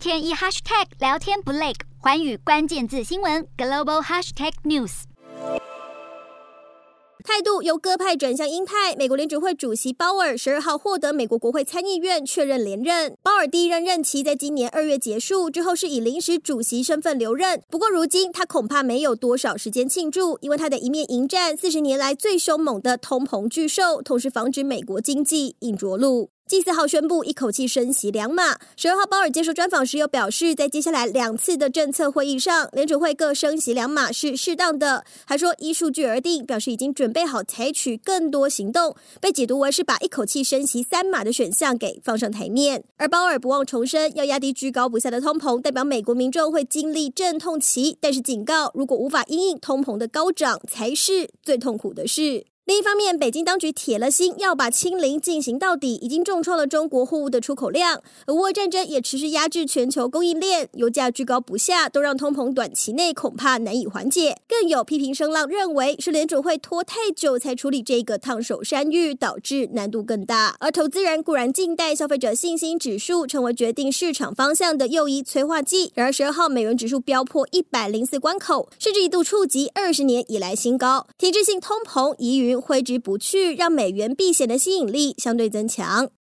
天一 hashtag 聊天不累，寰宇关键字新闻 global hashtag news。态度由鸽派转向鹰派，美国联准会主席鲍尔十二号获得美国国会参议院确认连任。鲍尔第一任任期在今年二月结束之后，是以临时主席身份留任。不过如今他恐怕没有多少时间庆祝，因为他得一面迎战四十年来最凶猛的通膨巨兽，同时防止美国经济硬着陆。继四号宣布一口气升息两码，十二号鲍尔接受专访时又表示，在接下来两次的政策会议上，联准会各升息两码是适当的，还说依数据而定，表示已经准备好采取更多行动，被解读为是把一口气升息三码的选项给放上台面。而鲍尔不忘重申，要压低居高不下的通膨，代表美国民众会经历阵痛期，但是警告，如果无法因应通膨的高涨，才是最痛苦的事。另一方面，北京当局铁了心要把清零进行到底，已经重创了中国货物的出口量。俄乌战争也持续压制全球供应链，油价居高不下，都让通膨短期内恐怕难以缓解。更有批评声浪认为，是联准会拖太久才处理这个烫手山芋，导致难度更大。而投资人固然静待消费者信心指数成为决定市场方向的又一催化剂，然而十二号美元指数飙破一百零四关口，甚至一度触及二十年以来新高。体制性通膨疑云挥之不去，让美元避险的吸引力相对增强。